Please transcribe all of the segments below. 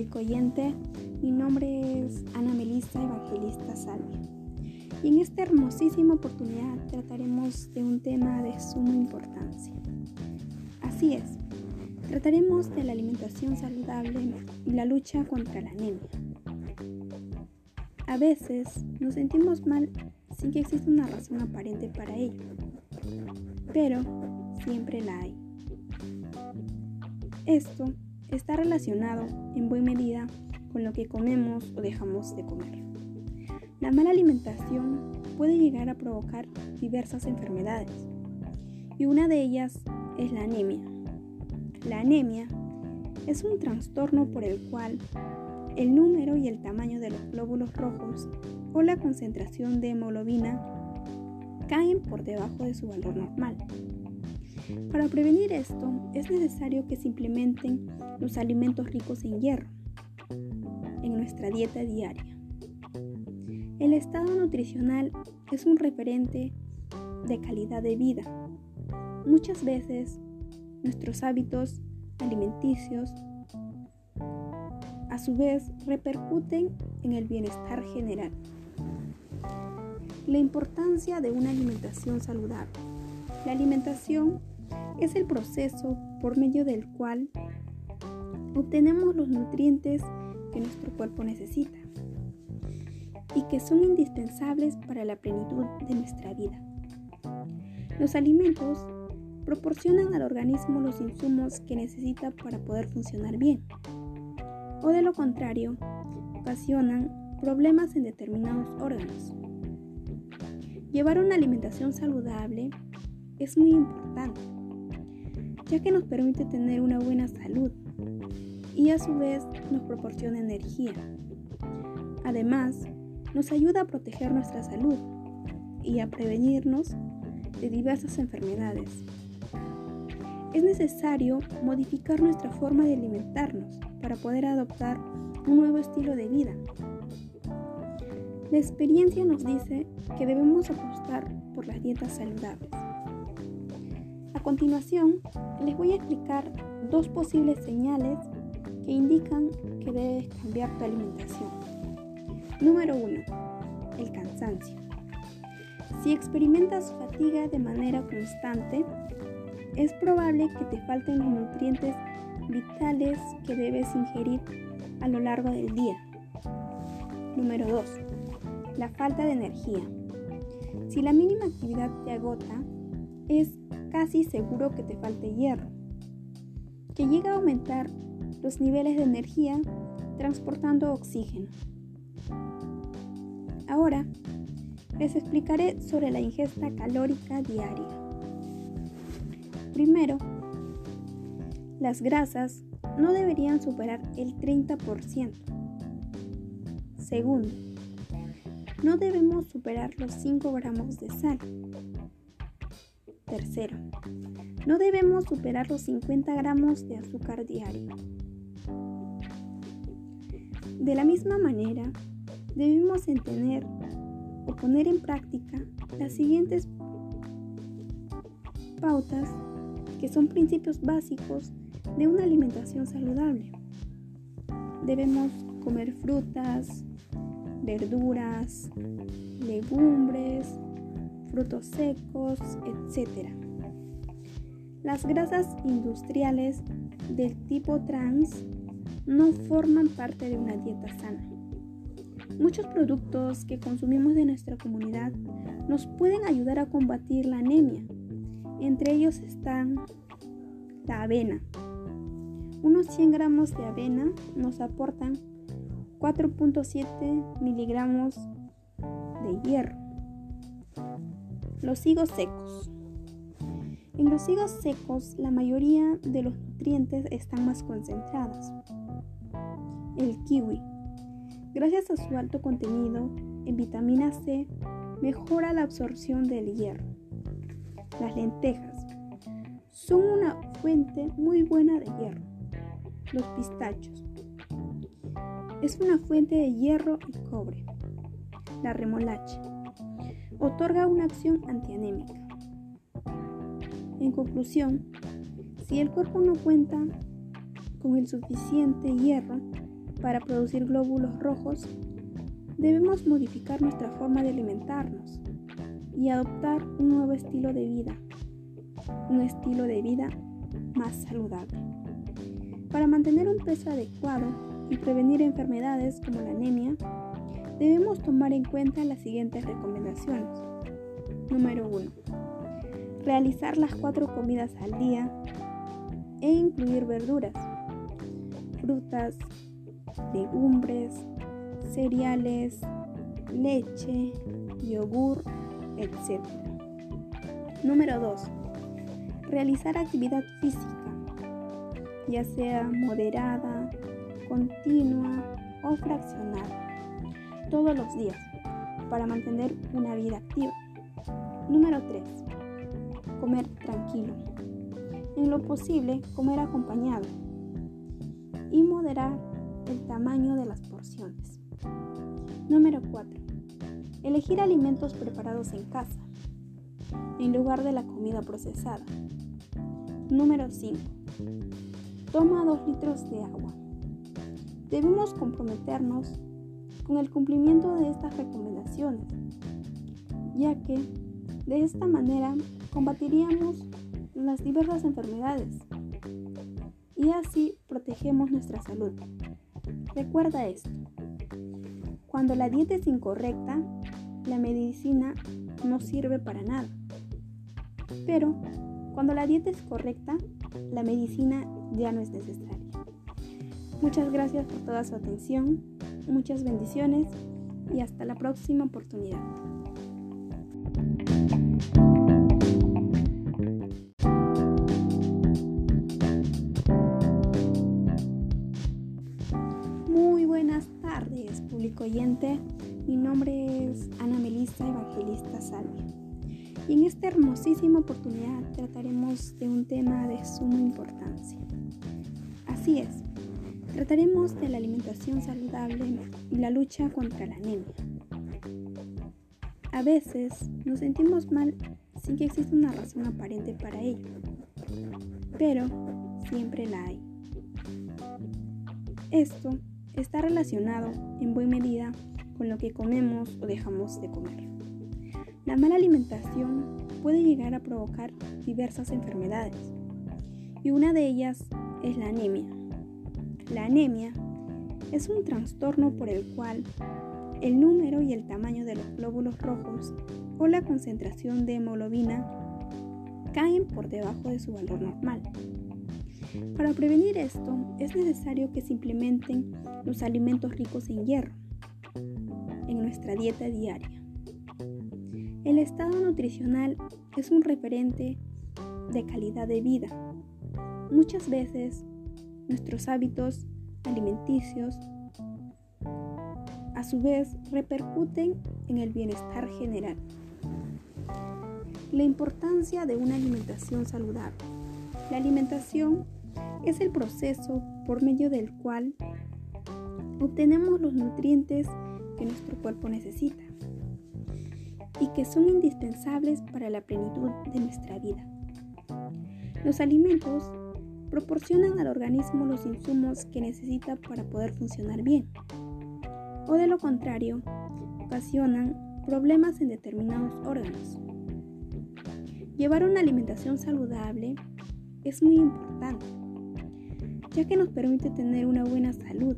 público oyente. Mi nombre es Ana Melissa Evangelista Salvia. Y en esta hermosísima oportunidad trataremos de un tema de suma importancia. Así es, trataremos de la alimentación saludable y la lucha contra la anemia. A veces nos sentimos mal sin que exista una razón aparente para ello, pero siempre la hay. Esto está relacionado en buena medida con lo que comemos o dejamos de comer. La mala alimentación puede llegar a provocar diversas enfermedades y una de ellas es la anemia. La anemia es un trastorno por el cual el número y el tamaño de los glóbulos rojos o la concentración de hemoglobina caen por debajo de su valor normal. Para prevenir esto, es necesario que se los alimentos ricos en hierro en nuestra dieta diaria. El estado nutricional es un referente de calidad de vida. Muchas veces nuestros hábitos alimenticios a su vez repercuten en el bienestar general. La importancia de una alimentación saludable. La alimentación es el proceso por medio del cual obtenemos los nutrientes que nuestro cuerpo necesita y que son indispensables para la plenitud de nuestra vida. Los alimentos proporcionan al organismo los insumos que necesita para poder funcionar bien, o de lo contrario, ocasionan problemas en determinados órganos. Llevar una alimentación saludable es muy importante ya que nos permite tener una buena salud y a su vez nos proporciona energía. Además, nos ayuda a proteger nuestra salud y a prevenirnos de diversas enfermedades. Es necesario modificar nuestra forma de alimentarnos para poder adoptar un nuevo estilo de vida. La experiencia nos dice que debemos apostar por las dietas saludables. A continuación, les voy a explicar dos posibles señales que indican que debes cambiar tu alimentación. Número 1. El cansancio. Si experimentas fatiga de manera constante, es probable que te falten los nutrientes vitales que debes ingerir a lo largo del día. Número 2. La falta de energía. Si la mínima actividad te agota, es casi seguro que te falte hierro, que llega a aumentar los niveles de energía transportando oxígeno. Ahora, les explicaré sobre la ingesta calórica diaria. Primero, las grasas no deberían superar el 30%. Segundo, no debemos superar los 5 gramos de sal. Tercero, no debemos superar los 50 gramos de azúcar diario. De la misma manera, debemos entender o poner en práctica las siguientes pautas que son principios básicos de una alimentación saludable. Debemos comer frutas, verduras, legumbres, frutos secos, etc. Las grasas industriales del tipo trans no forman parte de una dieta sana. Muchos productos que consumimos de nuestra comunidad nos pueden ayudar a combatir la anemia. Entre ellos están la avena. Unos 100 gramos de avena nos aportan 4.7 miligramos de hierro. Los higos secos. En los higos secos la mayoría de los nutrientes están más concentrados. El kiwi. Gracias a su alto contenido en vitamina C, mejora la absorción del hierro. Las lentejas son una fuente muy buena de hierro. Los pistachos es una fuente de hierro y cobre. La remolacha otorga una acción antianémica. En conclusión, si el cuerpo no cuenta con el suficiente hierro, para producir glóbulos rojos, debemos modificar nuestra forma de alimentarnos y adoptar un nuevo estilo de vida, un estilo de vida más saludable. Para mantener un peso adecuado y prevenir enfermedades como la anemia, debemos tomar en cuenta las siguientes recomendaciones. Número 1. Realizar las cuatro comidas al día e incluir verduras, frutas, legumbres, cereales, leche, yogur, etc. Número 2. Realizar actividad física, ya sea moderada, continua o fraccionada, todos los días, para mantener una vida activa. Número 3. Comer tranquilo. En lo posible, comer acompañado y moderar el tamaño de las porciones. Número 4. Elegir alimentos preparados en casa, en lugar de la comida procesada. Número 5. Toma 2 litros de agua. Debemos comprometernos con el cumplimiento de estas recomendaciones, ya que de esta manera combatiríamos las diversas enfermedades y así protegemos nuestra salud. Recuerda esto. Cuando la dieta es incorrecta, la medicina no sirve para nada. Pero cuando la dieta es correcta, la medicina ya no es necesaria. Muchas gracias por toda su atención, muchas bendiciones y hasta la próxima oportunidad. Público oyente. Mi nombre es Ana Melissa Evangelista Salve. Y en esta hermosísima oportunidad trataremos de un tema de suma importancia. Así es, trataremos de la alimentación saludable y la lucha contra la anemia. A veces nos sentimos mal sin que exista una razón aparente para ello, pero siempre la hay. Esto está relacionado en buena medida con lo que comemos o dejamos de comer. La mala alimentación puede llegar a provocar diversas enfermedades y una de ellas es la anemia. La anemia es un trastorno por el cual el número y el tamaño de los glóbulos rojos o la concentración de hemoglobina caen por debajo de su valor normal. Para prevenir esto es necesario que se implementen los alimentos ricos en hierro, en nuestra dieta diaria. El estado nutricional es un referente de calidad de vida. Muchas veces nuestros hábitos alimenticios a su vez repercuten en el bienestar general. La importancia de una alimentación saludable. La alimentación es el proceso por medio del cual obtenemos los nutrientes que nuestro cuerpo necesita y que son indispensables para la plenitud de nuestra vida. Los alimentos proporcionan al organismo los insumos que necesita para poder funcionar bien, o de lo contrario, ocasionan problemas en determinados órganos. Llevar una alimentación saludable es muy importante, ya que nos permite tener una buena salud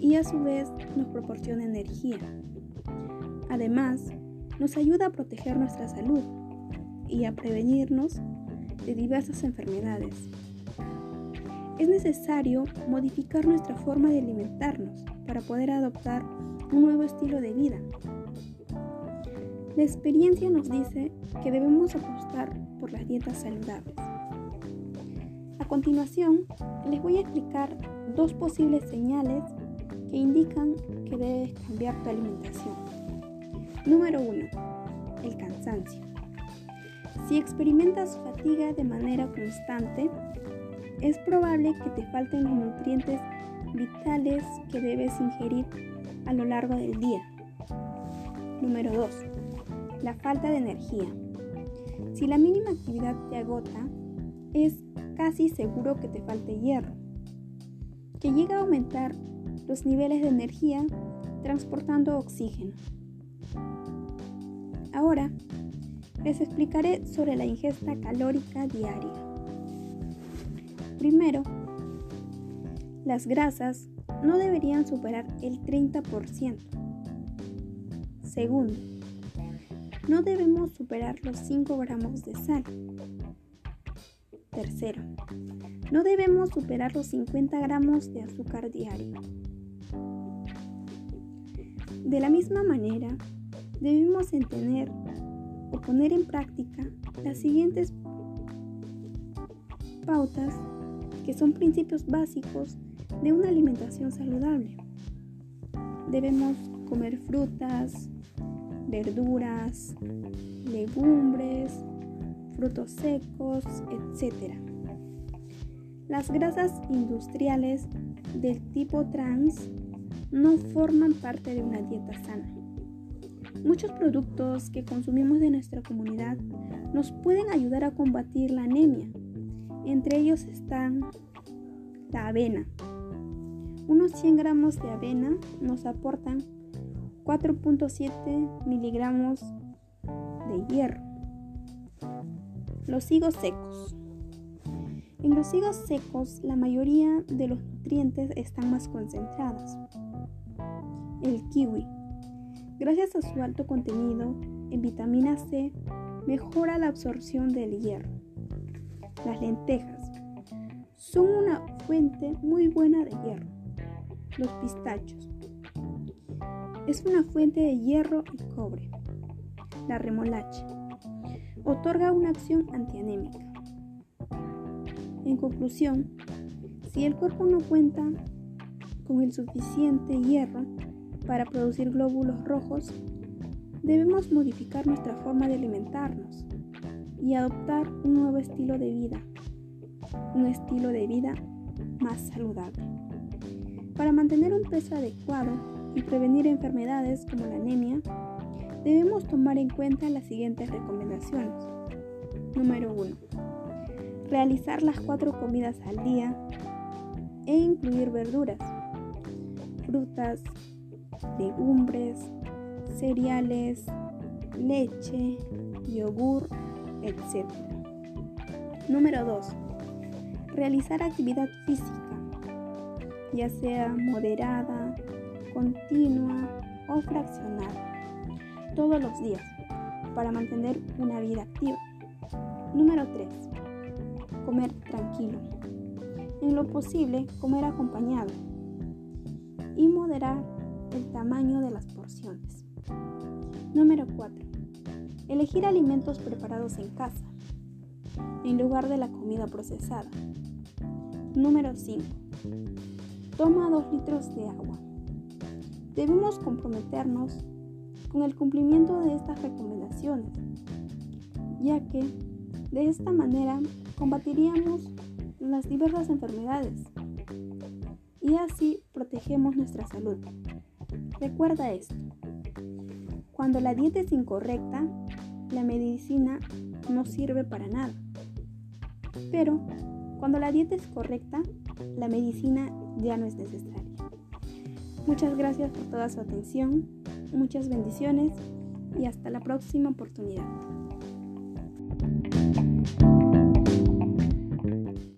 y a su vez nos proporciona energía. Además, nos ayuda a proteger nuestra salud y a prevenirnos de diversas enfermedades. Es necesario modificar nuestra forma de alimentarnos para poder adoptar un nuevo estilo de vida. La experiencia nos dice que debemos apostar por las dietas saludables. Continuación, les voy a explicar dos posibles señales que indican que debes cambiar tu alimentación. Número 1. El cansancio. Si experimentas fatiga de manera constante, es probable que te falten los nutrientes vitales que debes ingerir a lo largo del día. Número 2. La falta de energía. Si la mínima actividad te agota, es casi seguro que te falte hierro, que llega a aumentar los niveles de energía transportando oxígeno. Ahora les explicaré sobre la ingesta calórica diaria. Primero, las grasas no deberían superar el 30%. Segundo, no debemos superar los 5 gramos de sal. Tercero, no debemos superar los 50 gramos de azúcar diario. De la misma manera, debemos entender o poner en práctica las siguientes pautas que son principios básicos de una alimentación saludable. Debemos comer frutas, verduras, legumbres, frutos secos, etc. Las grasas industriales del tipo trans no forman parte de una dieta sana. Muchos productos que consumimos de nuestra comunidad nos pueden ayudar a combatir la anemia. Entre ellos están la avena, unos 100 gramos de avena nos aportan 4.7 miligramos de hierro. Los higos secos. En los higos secos la mayoría de los nutrientes están más concentrados. El kiwi. Gracias a su alto contenido en vitamina C, mejora la absorción del hierro. Las lentejas son una fuente muy buena de hierro los pistachos. Es una fuente de hierro y cobre. La remolacha. Otorga una acción antianémica. En conclusión, si el cuerpo no cuenta con el suficiente hierro para producir glóbulos rojos, debemos modificar nuestra forma de alimentarnos y adoptar un nuevo estilo de vida, un estilo de vida más saludable. Para mantener un peso adecuado y prevenir enfermedades como la anemia, debemos tomar en cuenta las siguientes recomendaciones. Número 1. Realizar las cuatro comidas al día e incluir verduras, frutas, legumbres, cereales, leche, yogur, etc. Número 2. Realizar actividad física ya sea moderada, continua o fraccionada, todos los días, para mantener una vida activa. Número 3. Comer tranquilo. En lo posible, comer acompañado. Y moderar el tamaño de las porciones. Número 4. Elegir alimentos preparados en casa, en lugar de la comida procesada. Número 5 Toma 2 litros de agua. Debemos comprometernos con el cumplimiento de estas recomendaciones, ya que de esta manera combatiríamos las diversas enfermedades y así protegemos nuestra salud. Recuerda esto, cuando la dieta es incorrecta, la medicina no sirve para nada. Pero cuando la dieta es correcta, la medicina ya no es necesaria. Muchas gracias por toda su atención, muchas bendiciones y hasta la próxima oportunidad.